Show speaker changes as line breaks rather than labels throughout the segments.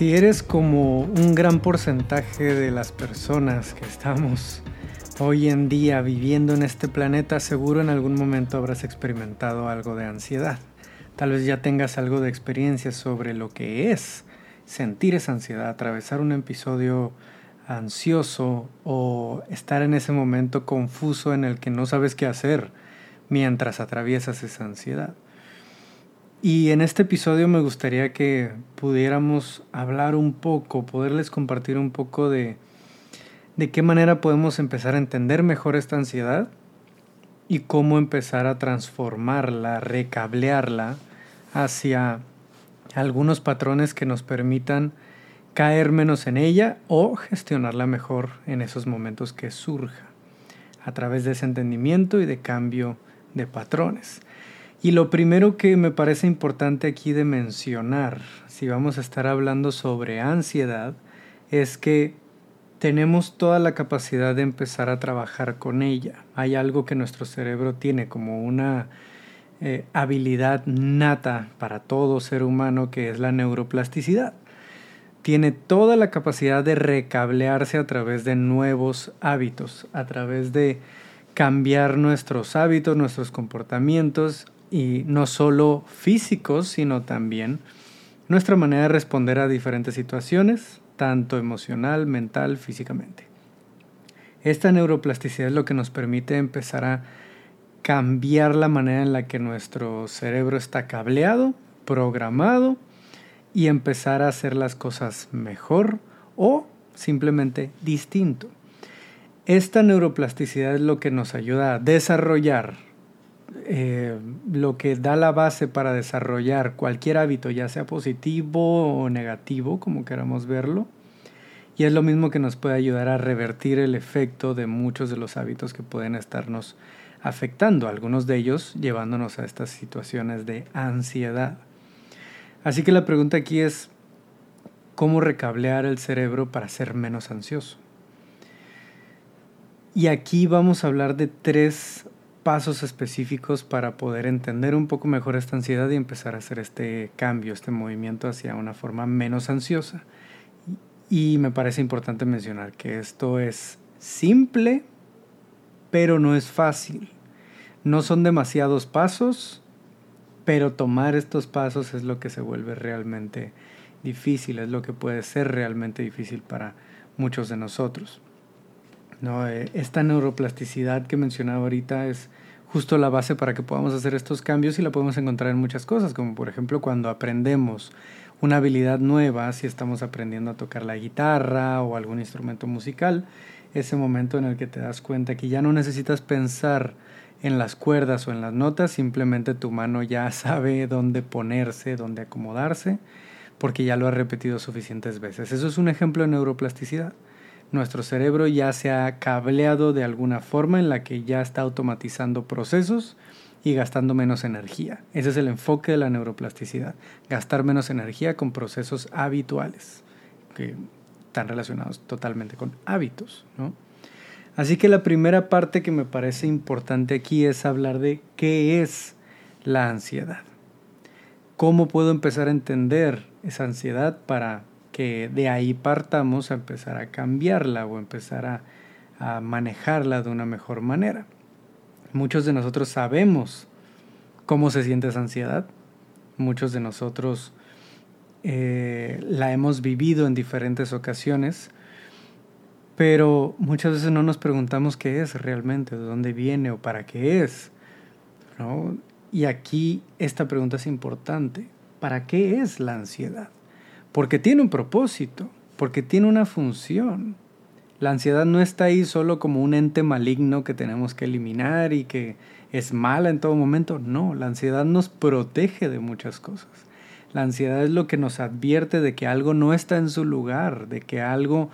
Si eres como un gran porcentaje de las personas que estamos hoy en día viviendo en este planeta, seguro en algún momento habrás experimentado algo de ansiedad. Tal vez ya tengas algo de experiencia sobre lo que es sentir esa ansiedad, atravesar un episodio ansioso o estar en ese momento confuso en el que no sabes qué hacer mientras atraviesas esa ansiedad. Y en este episodio me gustaría que pudiéramos hablar un poco, poderles compartir un poco de, de qué manera podemos empezar a entender mejor esta ansiedad y cómo empezar a transformarla, recablearla hacia algunos patrones que nos permitan caer menos en ella o gestionarla mejor en esos momentos que surja, a través de ese entendimiento y de cambio de patrones. Y lo primero que me parece importante aquí de mencionar, si vamos a estar hablando sobre ansiedad, es que tenemos toda la capacidad de empezar a trabajar con ella. Hay algo que nuestro cerebro tiene como una eh, habilidad nata para todo ser humano que es la neuroplasticidad. Tiene toda la capacidad de recablearse a través de nuevos hábitos, a través de cambiar nuestros hábitos, nuestros comportamientos y no solo físicos, sino también nuestra manera de responder a diferentes situaciones, tanto emocional, mental, físicamente. Esta neuroplasticidad es lo que nos permite empezar a cambiar la manera en la que nuestro cerebro está cableado, programado y empezar a hacer las cosas mejor o simplemente distinto. Esta neuroplasticidad es lo que nos ayuda a desarrollar eh, lo que da la base para desarrollar cualquier hábito, ya sea positivo o negativo, como queramos verlo. Y es lo mismo que nos puede ayudar a revertir el efecto de muchos de los hábitos que pueden estarnos afectando, algunos de ellos llevándonos a estas situaciones de ansiedad. Así que la pregunta aquí es, ¿cómo recablear el cerebro para ser menos ansioso? Y aquí vamos a hablar de tres pasos específicos para poder entender un poco mejor esta ansiedad y empezar a hacer este cambio, este movimiento hacia una forma menos ansiosa. Y me parece importante mencionar que esto es simple, pero no es fácil. No son demasiados pasos, pero tomar estos pasos es lo que se vuelve realmente difícil, es lo que puede ser realmente difícil para muchos de nosotros. ¿No? Eh, esta neuroplasticidad que mencionaba ahorita es justo la base para que podamos hacer estos cambios y la podemos encontrar en muchas cosas, como por ejemplo cuando aprendemos una habilidad nueva, si estamos aprendiendo a tocar la guitarra o algún instrumento musical, ese momento en el que te das cuenta que ya no necesitas pensar en las cuerdas o en las notas, simplemente tu mano ya sabe dónde ponerse, dónde acomodarse, porque ya lo ha repetido suficientes veces. Eso es un ejemplo de neuroplasticidad. Nuestro cerebro ya se ha cableado de alguna forma en la que ya está automatizando procesos y gastando menos energía. Ese es el enfoque de la neuroplasticidad, gastar menos energía con procesos habituales, que están relacionados totalmente con hábitos. Así que la primera parte que me parece importante aquí es hablar de qué es la ansiedad. ¿Cómo puedo empezar a entender esa ansiedad para de ahí partamos a empezar a cambiarla o empezar a, manejarla de una mejor manera. Muchos de nosotros sabemos cómo se siente esa ansiedad. Muchos de nosotros eh, la hemos vivido en diferentes ocasiones, pero muchas veces no nos preguntamos qué es realmente, de dónde viene o para qué es. Y aquí esta pregunta es importante. ¿Para qué es la ansiedad? Porque tiene un propósito, porque tiene una función. La ansiedad no está ahí solo como un ente maligno que tenemos que eliminar y que es mala en todo momento. No, la ansiedad nos protege de muchas cosas. La ansiedad es lo que nos advierte de que algo no está en su lugar, de que algo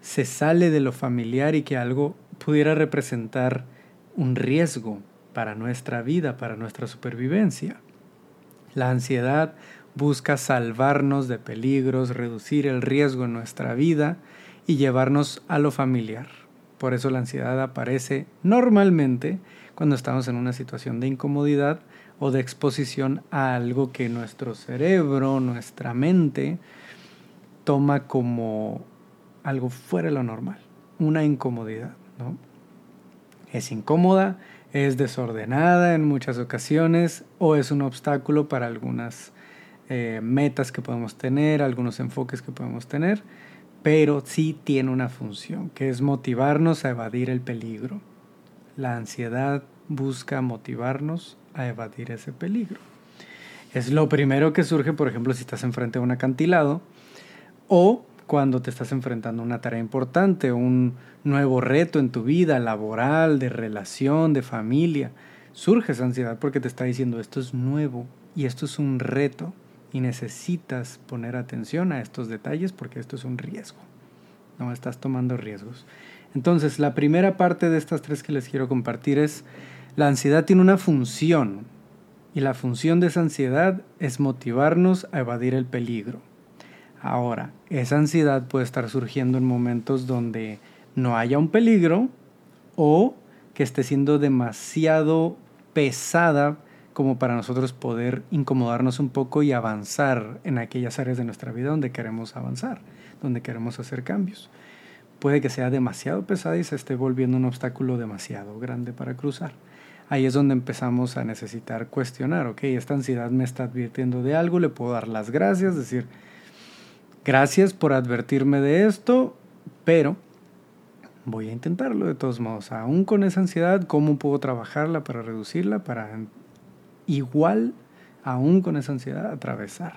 se sale de lo familiar y que algo pudiera representar un riesgo para nuestra vida, para nuestra supervivencia. La ansiedad busca salvarnos de peligros, reducir el riesgo en nuestra vida y llevarnos a lo familiar. Por eso la ansiedad aparece normalmente cuando estamos en una situación de incomodidad o de exposición a algo que nuestro cerebro, nuestra mente, toma como algo fuera de lo normal, una incomodidad, ¿no? Es incómoda, es desordenada en muchas ocasiones o es un obstáculo para algunas eh, metas que podemos tener, algunos enfoques que podemos tener, pero sí tiene una función, que es motivarnos a evadir el peligro. La ansiedad busca motivarnos a evadir ese peligro. Es lo primero que surge, por ejemplo, si estás enfrente de un acantilado o cuando te estás enfrentando a una tarea importante, un nuevo reto en tu vida laboral, de relación, de familia. Surge esa ansiedad porque te está diciendo esto es nuevo y esto es un reto y necesitas poner atención a estos detalles porque esto es un riesgo. No estás tomando riesgos. Entonces, la primera parte de estas tres que les quiero compartir es la ansiedad tiene una función y la función de esa ansiedad es motivarnos a evadir el peligro. Ahora, esa ansiedad puede estar surgiendo en momentos donde no haya un peligro o que esté siendo demasiado pesada como para nosotros poder incomodarnos un poco y avanzar en aquellas áreas de nuestra vida donde queremos avanzar, donde queremos hacer cambios. Puede que sea demasiado pesada y se esté volviendo un obstáculo demasiado grande para cruzar. Ahí es donde empezamos a necesitar cuestionar, ok, esta ansiedad me está advirtiendo de algo, le puedo dar las gracias, decir, gracias por advertirme de esto, pero voy a intentarlo de todos modos. Aún con esa ansiedad, ¿cómo puedo trabajarla para reducirla? Para igual, aún con esa ansiedad, atravesar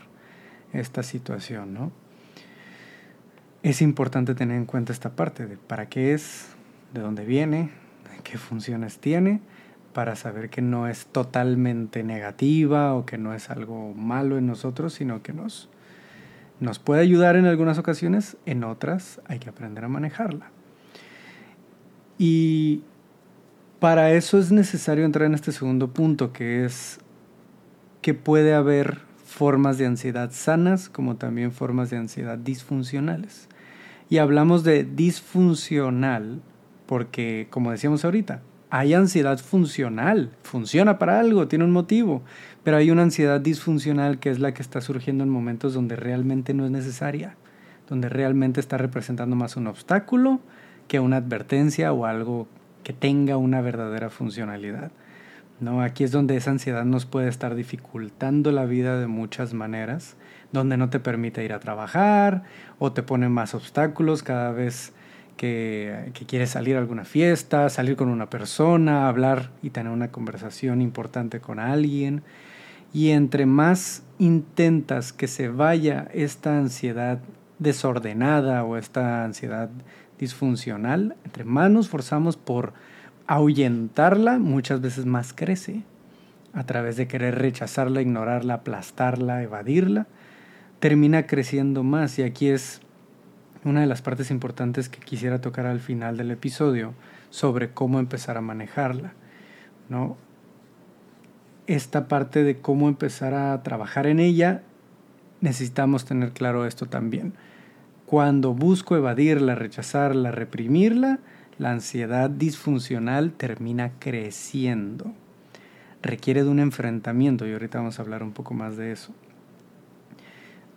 esta situación, ¿no? Es importante tener en cuenta esta parte de para qué es, de dónde viene, qué funciones tiene, para saber que no es totalmente negativa o que no es algo malo en nosotros, sino que nos, nos puede ayudar en algunas ocasiones, en otras hay que aprender a manejarla. Y para eso es necesario entrar en este segundo punto, que es que puede haber formas de ansiedad sanas como también formas de ansiedad disfuncionales. Y hablamos de disfuncional porque, como decíamos ahorita, hay ansiedad funcional, funciona para algo, tiene un motivo, pero hay una ansiedad disfuncional que es la que está surgiendo en momentos donde realmente no es necesaria, donde realmente está representando más un obstáculo que una advertencia o algo que tenga una verdadera funcionalidad. ¿No? Aquí es donde esa ansiedad nos puede estar dificultando la vida de muchas maneras, donde no te permite ir a trabajar o te pone más obstáculos cada vez que, que quieres salir a alguna fiesta, salir con una persona, hablar y tener una conversación importante con alguien. Y entre más intentas que se vaya esta ansiedad desordenada o esta ansiedad disfuncional, entre más nos forzamos por ahuyentarla, muchas veces más crece a través de querer rechazarla, ignorarla, aplastarla, evadirla, termina creciendo más. Y aquí es una de las partes importantes que quisiera tocar al final del episodio sobre cómo empezar a manejarla. ¿no? Esta parte de cómo empezar a trabajar en ella, necesitamos tener claro esto también. Cuando busco evadirla, rechazarla, reprimirla, la ansiedad disfuncional termina creciendo. Requiere de un enfrentamiento y ahorita vamos a hablar un poco más de eso.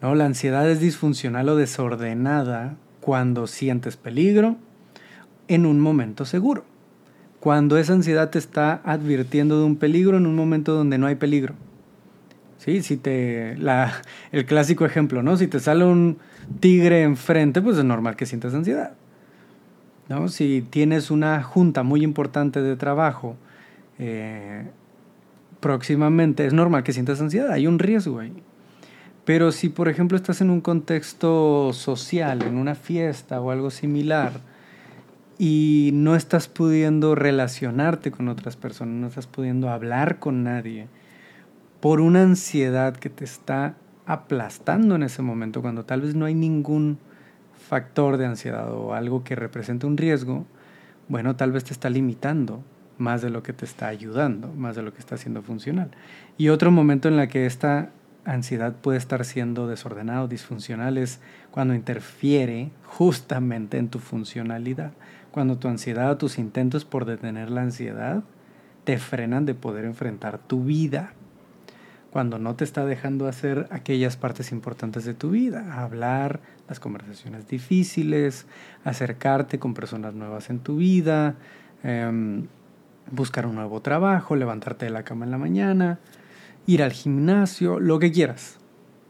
¿No? La ansiedad es disfuncional o desordenada cuando sientes peligro en un momento seguro. Cuando esa ansiedad te está advirtiendo de un peligro en un momento donde no hay peligro. ¿Sí? Si te, el clásico ejemplo, ¿no? Si te sale un tigre enfrente, pues es normal que sientas ansiedad. ¿No? Si tienes una junta muy importante de trabajo eh, próximamente, es normal que sientas ansiedad, hay un riesgo ahí. Pero si, por ejemplo, estás en un contexto social, en una fiesta o algo similar, y no estás pudiendo relacionarte con otras personas, no estás pudiendo hablar con nadie, por una ansiedad que te está aplastando en ese momento, cuando tal vez no hay ningún factor de ansiedad o algo que represente un riesgo, bueno, tal vez te está limitando más de lo que te está ayudando, más de lo que está haciendo funcional. Y otro momento en la que esta ansiedad puede estar siendo desordenada o disfuncional es cuando interfiere justamente en tu funcionalidad, cuando tu ansiedad o tus intentos por detener la ansiedad te frenan de poder enfrentar tu vida cuando no te está dejando hacer aquellas partes importantes de tu vida, hablar, las conversaciones difíciles, acercarte con personas nuevas en tu vida, em, buscar un nuevo trabajo, levantarte de la cama en la mañana, ir al gimnasio, lo que quieras.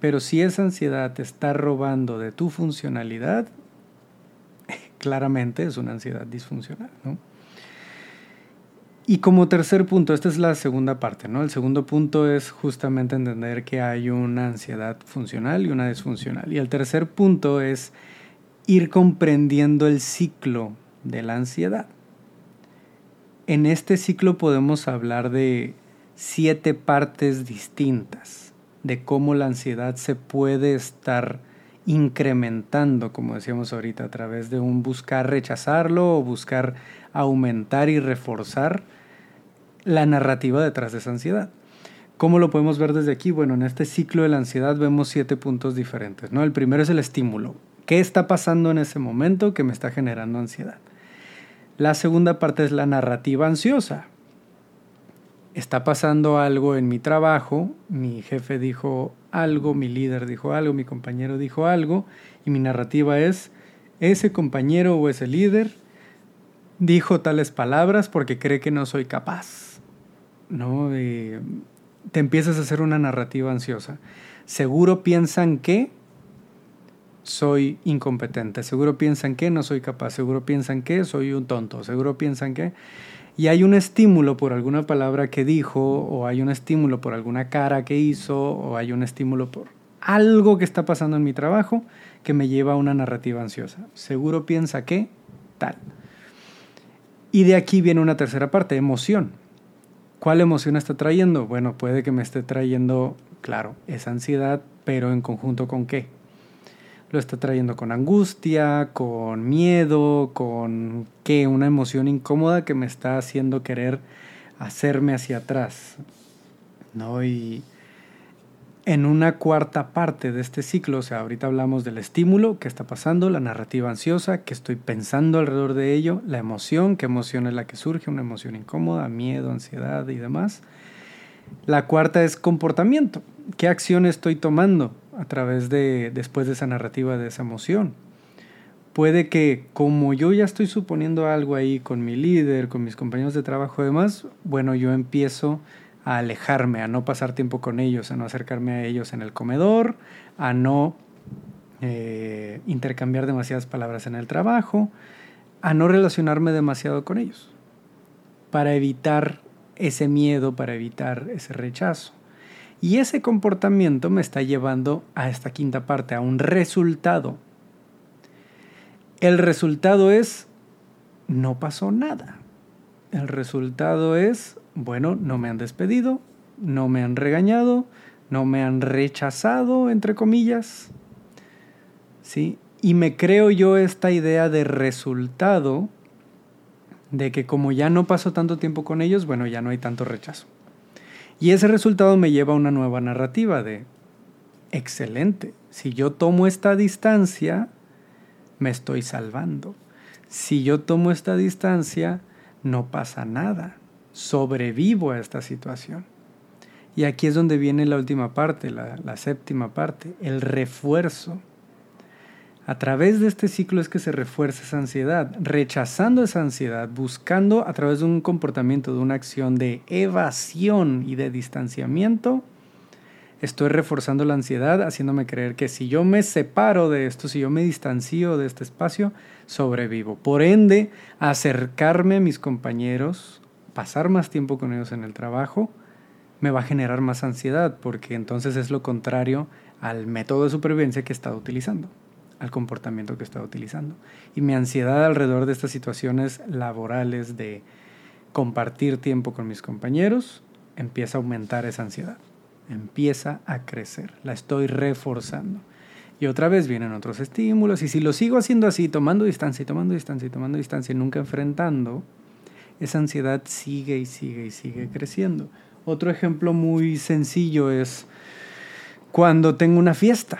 Pero si esa ansiedad te está robando de tu funcionalidad, claramente es una ansiedad disfuncional, ¿no? Y como tercer punto, esta es la segunda parte, ¿no? El segundo punto es justamente entender que hay una ansiedad funcional y una disfuncional. Y el tercer punto es ir comprendiendo el ciclo de la ansiedad. En este ciclo podemos hablar de siete partes distintas de cómo la ansiedad se puede estar incrementando, como decíamos ahorita, a través de un buscar rechazarlo o buscar aumentar y reforzar la narrativa detrás de esa ansiedad. ¿Cómo lo podemos ver desde aquí? Bueno, en este ciclo de la ansiedad vemos siete puntos diferentes. ¿no? El primero es el estímulo. ¿Qué está pasando en ese momento que me está generando ansiedad? La segunda parte es la narrativa ansiosa. Está pasando algo en mi trabajo, mi jefe dijo algo, mi líder dijo algo, mi compañero dijo algo, y mi narrativa es, ese compañero o ese líder dijo tales palabras porque cree que no soy capaz. ¿No? te empiezas a hacer una narrativa ansiosa. Seguro piensan que soy incompetente, seguro piensan que no soy capaz, seguro piensan que soy un tonto, seguro piensan que... Y hay un estímulo por alguna palabra que dijo, o hay un estímulo por alguna cara que hizo, o hay un estímulo por algo que está pasando en mi trabajo que me lleva a una narrativa ansiosa. Seguro piensa que tal. Y de aquí viene una tercera parte, emoción. ¿Cuál emoción está trayendo? Bueno, puede que me esté trayendo, claro, esa ansiedad, pero en conjunto con qué? Lo está trayendo con angustia, con miedo, con qué? Una emoción incómoda que me está haciendo querer hacerme hacia atrás. ¿No? Y en una cuarta parte de este ciclo, o sea, ahorita hablamos del estímulo, qué está pasando, la narrativa ansiosa, qué estoy pensando alrededor de ello, la emoción, qué emoción es la que surge, una emoción incómoda, miedo, ansiedad y demás. La cuarta es comportamiento, qué acción estoy tomando a través de, después de esa narrativa, de esa emoción. Puede que como yo ya estoy suponiendo algo ahí con mi líder, con mis compañeros de trabajo y demás, bueno, yo empiezo a alejarme, a no pasar tiempo con ellos, a no acercarme a ellos en el comedor, a no eh, intercambiar demasiadas palabras en el trabajo, a no relacionarme demasiado con ellos, para evitar ese miedo, para evitar ese rechazo. Y ese comportamiento me está llevando a esta quinta parte, a un resultado. El resultado es, no pasó nada. El resultado es, bueno, no me han despedido, no me han regañado, no me han rechazado, entre comillas. ¿Sí? Y me creo yo esta idea de resultado de que como ya no paso tanto tiempo con ellos, bueno, ya no hay tanto rechazo. Y ese resultado me lleva a una nueva narrativa de, excelente, si yo tomo esta distancia, me estoy salvando. Si yo tomo esta distancia, no pasa nada sobrevivo a esta situación. Y aquí es donde viene la última parte, la, séptima parte, el refuerzo. A través de este ciclo es que se refuerza esa ansiedad, rechazando esa ansiedad, buscando a través de un comportamiento, de una acción de evasión y de distanciamiento, estoy reforzando la ansiedad, haciéndome creer que si yo me separo de esto, si yo me distancio de este espacio, sobrevivo. Por ende, acercarme a mis compañeros pasar más tiempo con ellos en el trabajo me va a generar más ansiedad, porque entonces es lo contrario al método de supervivencia que he estado utilizando, al comportamiento que he estado utilizando. Y mi ansiedad alrededor de estas situaciones laborales de compartir tiempo con mis compañeros empieza a aumentar esa ansiedad, empieza a crecer, la estoy reforzando. Y otra vez vienen otros estímulos, y si lo sigo haciendo así, tomando distancia y tomando distancia y tomando distancia y nunca enfrentando, esa ansiedad sigue y sigue y sigue creciendo. Otro ejemplo muy sencillo es cuando tengo una fiesta.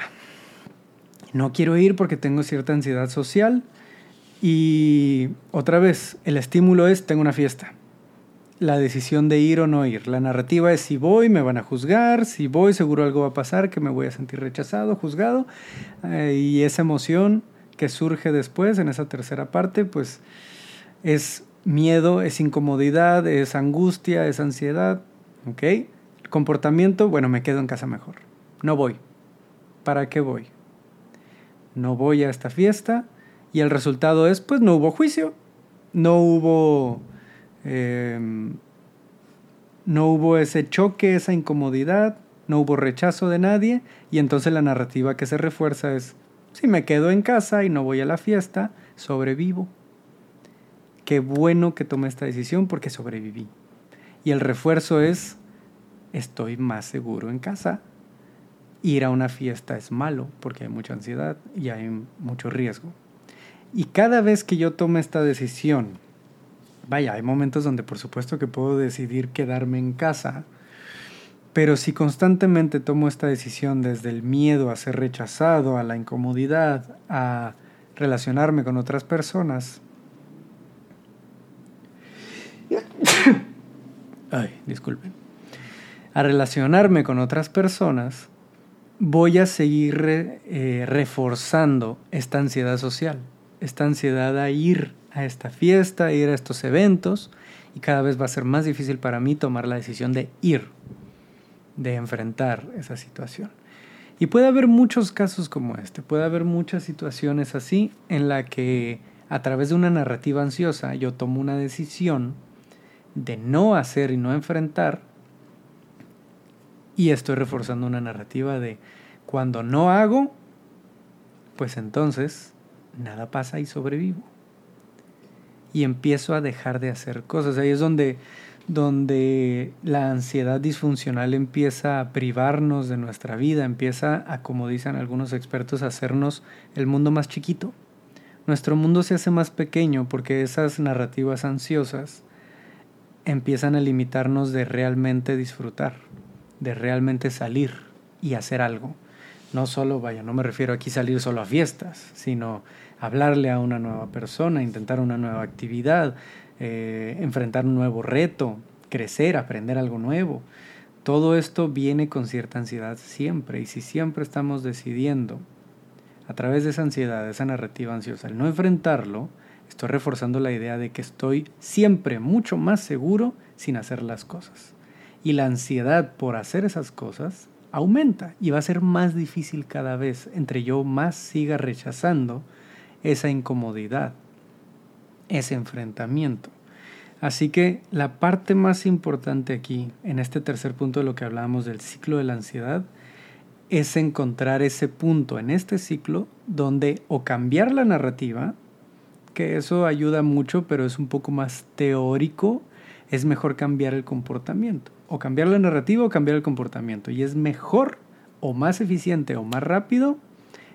No quiero ir porque tengo cierta ansiedad social y otra vez el estímulo es tengo una fiesta. la decisión de ir o no ir. La narrativa es si voy, me van a juzgar, si voy, seguro algo va a pasar, que me voy a sentir rechazado, juzgado. Eh, y esa emoción que surge después, en esa tercera parte, pues es miedo, es incomodidad, es angustia, es ansiedad. ¿Ok? Comportamiento, bueno, me quedo en casa mejor. No voy. ¿Para qué voy? No voy a esta fiesta y el resultado es, pues no hubo juicio, no hubo Em, no hubo ese choque, esa incomodidad, no hubo rechazo de nadie y entonces la narrativa que se refuerza es, si me quedo en casa y no voy a la fiesta, sobrevivo. Qué bueno que tomé esta decisión porque sobreviví. Y el refuerzo es, estoy más seguro en casa. Ir a una fiesta es malo porque hay mucha ansiedad y hay mucho riesgo. Y cada vez que yo tomo esta decisión vaya, hay momentos donde por supuesto que puedo decidir quedarme en casa, pero si constantemente tomo esta decisión desde el miedo a ser rechazado, a la incomodidad, a relacionarme con otras personas, ay, disculpen, a relacionarme con otras personas, voy a seguir eh, reforzando esta ansiedad social, esta ansiedad a ir a esta fiesta, ir a estos eventos y cada vez va a ser más difícil para mí tomar la decisión de ir, de enfrentar esa situación. Y puede haber muchos casos como este, puede haber muchas situaciones así en la que a través de una narrativa ansiosa yo tomo una decisión de no hacer y no enfrentar y estoy reforzando una narrativa de cuando no hago, pues entonces nada pasa y sobrevivo y empiezo a dejar de hacer cosas. Ahí es donde, donde la ansiedad disfuncional empieza a privarnos de nuestra vida, empieza a, como dicen algunos expertos, a hacernos el mundo más chiquito. Nuestro mundo se hace más pequeño porque esas narrativas ansiosas empiezan a limitarnos de realmente disfrutar, de realmente salir y hacer algo. No solo, vaya, no me refiero aquí salir solo a fiestas, sino hablarle a una nueva persona, intentar una nueva actividad, eh, enfrentar un nuevo reto, crecer, aprender algo nuevo. Todo esto viene con cierta ansiedad siempre y si siempre estamos decidiendo a través de esa ansiedad, de esa narrativa ansiosa, el no enfrentarlo, estoy reforzando la idea de que estoy siempre mucho más seguro sin hacer las cosas. Y la ansiedad por hacer esas cosas aumenta y va a ser más difícil cada vez entre yo más siga rechazando esa incomodidad, ese enfrentamiento. Así que la parte más importante aquí, en este tercer punto de lo que hablábamos del ciclo de la ansiedad, es encontrar ese punto en este ciclo donde o cambiar la narrativa, que eso ayuda mucho, pero es un poco más teórico, es mejor cambiar el comportamiento. O cambiar la narrativa o cambiar el comportamiento. Y es mejor o más eficiente o más rápido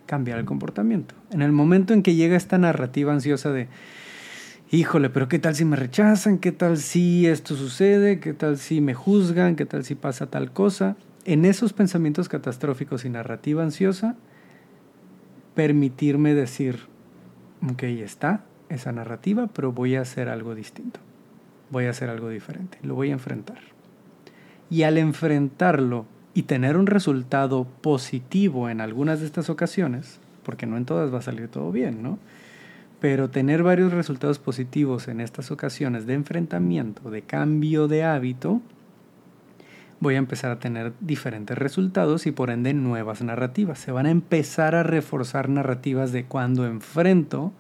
cambiar el comportamiento. En el momento en que llega esta narrativa ansiosa de, híjole, pero ¿qué tal si me rechazan? ¿Qué tal si esto sucede? ¿Qué tal si me juzgan? ¿Qué tal si pasa tal cosa? En esos pensamientos catastróficos y narrativa ansiosa, permitirme decir, ok, está esa narrativa, pero voy a hacer algo distinto. Voy a hacer algo diferente. Lo voy a enfrentar. Y al enfrentarlo y tener un resultado positivo en algunas de estas ocasiones, porque no en todas va a salir todo bien, ¿no? Pero tener varios resultados positivos en estas ocasiones de enfrentamiento, de cambio de hábito, voy a empezar a tener diferentes resultados y por ende nuevas narrativas. Se van a empezar a reforzar narrativas de cuando enfrento,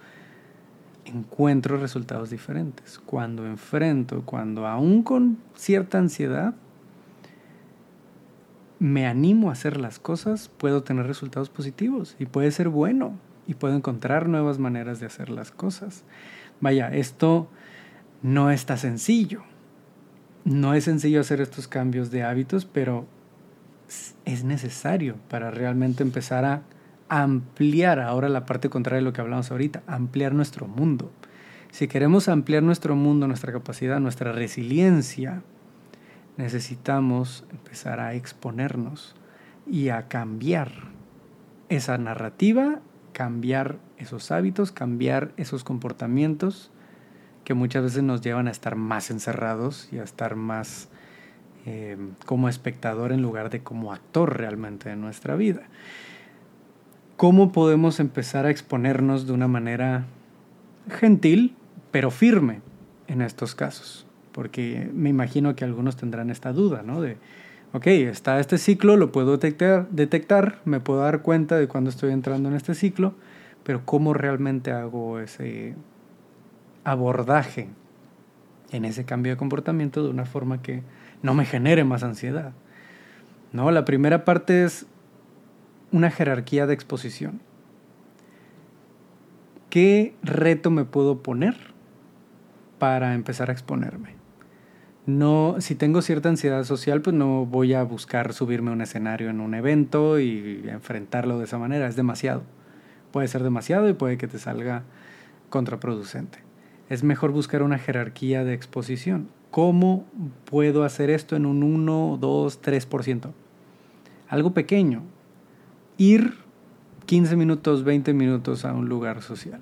encuentro resultados diferentes. Cuando enfrento, cuando aún con cierta ansiedad, me animo a hacer las cosas, puedo tener resultados positivos y puede ser bueno y puedo encontrar nuevas maneras de hacer las cosas. Vaya, esto no está sencillo. No es sencillo hacer estos cambios de hábitos, pero es necesario para realmente empezar a ampliar ahora la parte contraria de lo que hablamos ahorita, ampliar nuestro mundo. Si queremos ampliar nuestro mundo, nuestra capacidad, nuestra resiliencia, necesitamos empezar a exponernos y a cambiar esa narrativa, cambiar esos hábitos, cambiar esos comportamientos que muchas veces nos llevan a estar más encerrados y a estar más eh, como espectador en lugar de como actor realmente de nuestra vida. ¿Cómo podemos empezar a exponernos de una manera gentil, pero firme en estos casos? Porque me imagino que algunos tendrán esta duda, ¿no? De, ok, está este ciclo, lo puedo detectar, detectar, me puedo dar cuenta de cuando estoy entrando en este ciclo, pero ¿cómo realmente hago ese abordaje en ese cambio de comportamiento de una forma que no me genere más ansiedad? No, la primera parte es una jerarquía de exposición. ¿Qué reto me puedo poner para empezar a exponerme? No, si tengo cierta ansiedad social, pues no voy a buscar subirme a un escenario en un evento y enfrentarlo de esa manera, es demasiado. Puede ser demasiado y puede que te salga contraproducente. Es mejor buscar una jerarquía de exposición. ¿Cómo puedo hacer esto en un 1, 2, 3%? Algo pequeño, ir 15 minutos, 20 minutos a un lugar social.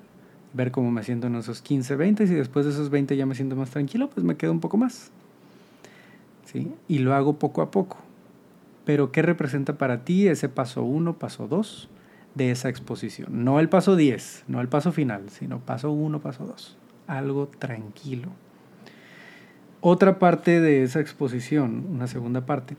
Ver cómo me siento en esos 15, 20 y si después de esos 20 ya me siento más tranquilo, pues me quedo un poco más. ¿Sí? Y lo hago poco a poco. Pero ¿qué representa para ti ese paso 1, paso 2 de esa exposición? No el paso 10, no el paso final, sino paso 1, paso 2. Algo tranquilo. Otra parte de esa exposición, una segunda parte,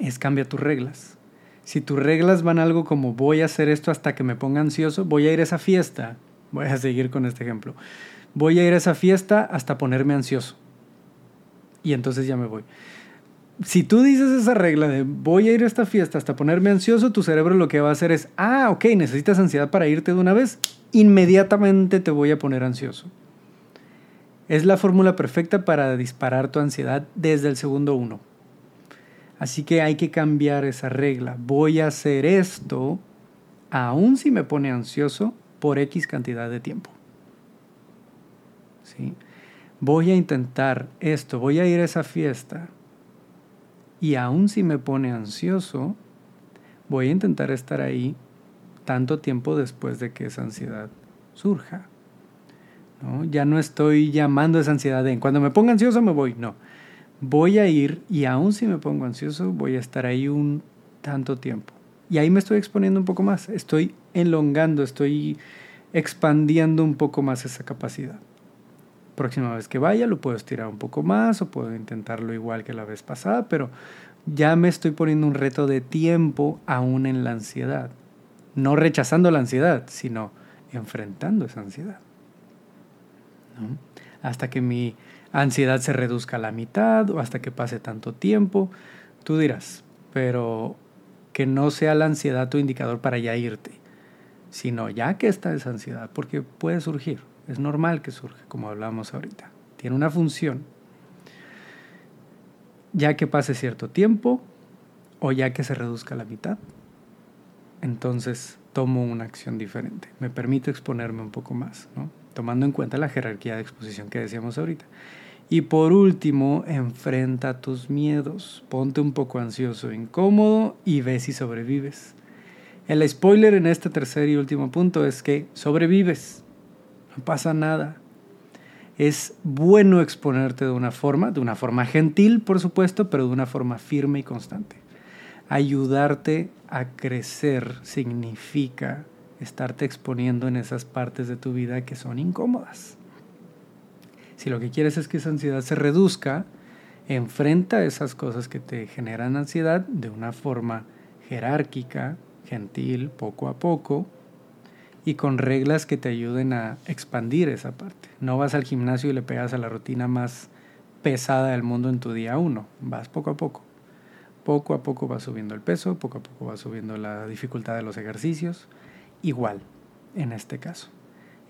es cambia tus reglas si tus reglas van algo como voy a hacer esto hasta que me ponga ansioso, voy a ir a esa fiesta, voy a seguir con este ejemplo, voy a ir a esa fiesta hasta ponerme ansioso. Y entonces ya me voy. Si tú dices esa regla de voy a ir a esta fiesta hasta ponerme ansioso, tu cerebro lo que va a hacer es, ah, ok, necesitas ansiedad para irte de una vez, inmediatamente te voy a poner ansioso. Es la fórmula perfecta para disparar tu ansiedad desde el segundo uno. Así que hay que cambiar esa regla. Voy a hacer esto aun si me pone ansioso por X cantidad de tiempo. ¿Sí? Voy a intentar esto, voy a ir a esa fiesta y aun si me pone ansioso, voy a intentar estar ahí tanto tiempo después de que esa ansiedad surja. ¿no? Ya no estoy llamando esa ansiedad de cuando me ponga ansioso me voy, no voy a ir y aún si me pongo ansioso, voy a estar ahí un tanto tiempo. Y ahí me estoy exponiendo un poco más, estoy elongando, estoy expandiendo un poco más esa capacidad. Próxima vez que vaya lo puedo estirar un poco más o puedo intentarlo igual que la vez pasada, pero ya me estoy poniendo un reto de tiempo aún en la ansiedad. No rechazando la ansiedad, sino enfrentando esa ansiedad. Hasta que mi ansiedad se reduzca a la mitad o hasta que pase tanto tiempo. Tú dirás, pero que no sea la ansiedad tu indicador para ya irte, sino ya que está esa ansiedad, porque puede surgir, es normal que surja, como hablamos ahorita, tiene una función. Ya que pase cierto tiempo o ya que se reduzca a la mitad, entonces tomo una acción diferente, me permito exponerme un poco más, tomando en cuenta la jerarquía de exposición que decíamos ahorita. Y por último, enfrenta tus miedos. Ponte un poco ansioso, incómodo y ve si sobrevives. El spoiler en este tercer y último punto es que sobrevives. No pasa nada. Es bueno exponerte de una forma, de una forma gentil, por supuesto, pero de una forma firme y constante. Ayudarte a crecer significa estarte exponiendo en esas partes de tu vida que son incómodas. Si lo que quieres es que esa ansiedad se reduzca, enfrenta esas cosas que te generan ansiedad de una forma jerárquica, gentil, poco a poco, y con reglas que te ayuden a expandir esa parte. No vas al gimnasio y le pegas a la rutina más pesada del mundo en tu día uno, vas poco a poco. Poco a poco vas subiendo el peso, poco a poco vas subiendo la dificultad de los ejercicios. Igual, en este caso,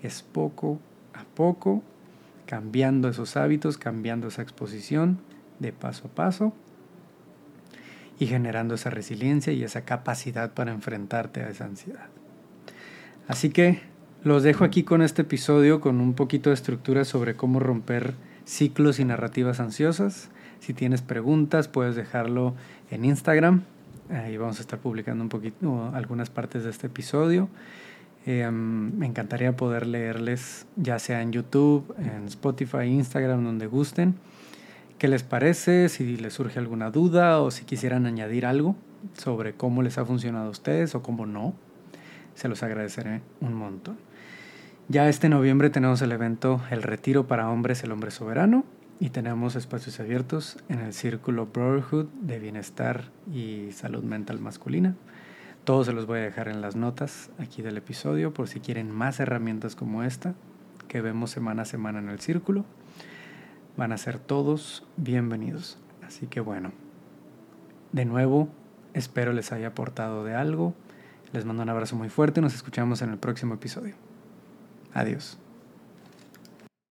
es poco a poco cambiando esos hábitos, cambiando esa exposición de paso a paso y generando esa resiliencia y esa capacidad para enfrentarte a esa ansiedad. Así que los dejo aquí con este episodio con un poquito de estructura sobre cómo romper ciclos y narrativas ansiosas. Si tienes preguntas, puedes dejarlo en Instagram. Ahí vamos a estar publicando un poquito algunas partes de este episodio. Eh, me encantaría poder leerles, ya sea en YouTube, en Spotify, Instagram, donde gusten. ¿Qué les parece? Si les surge alguna duda o si quisieran añadir algo sobre cómo les ha funcionado a ustedes o cómo no, se los agradeceré un montón. Ya este noviembre tenemos el evento El Retiro para Hombres, el Hombre Soberano, y tenemos espacios abiertos en el Círculo Brotherhood de Bienestar y Salud Mental Masculina. Todos se los voy a dejar en las notas aquí del episodio por si quieren más herramientas como esta que vemos semana a semana en el círculo. Van a ser todos bienvenidos. Así que bueno, de nuevo, espero les haya aportado de algo. Les mando un abrazo muy fuerte. Nos escuchamos en el próximo episodio. Adiós.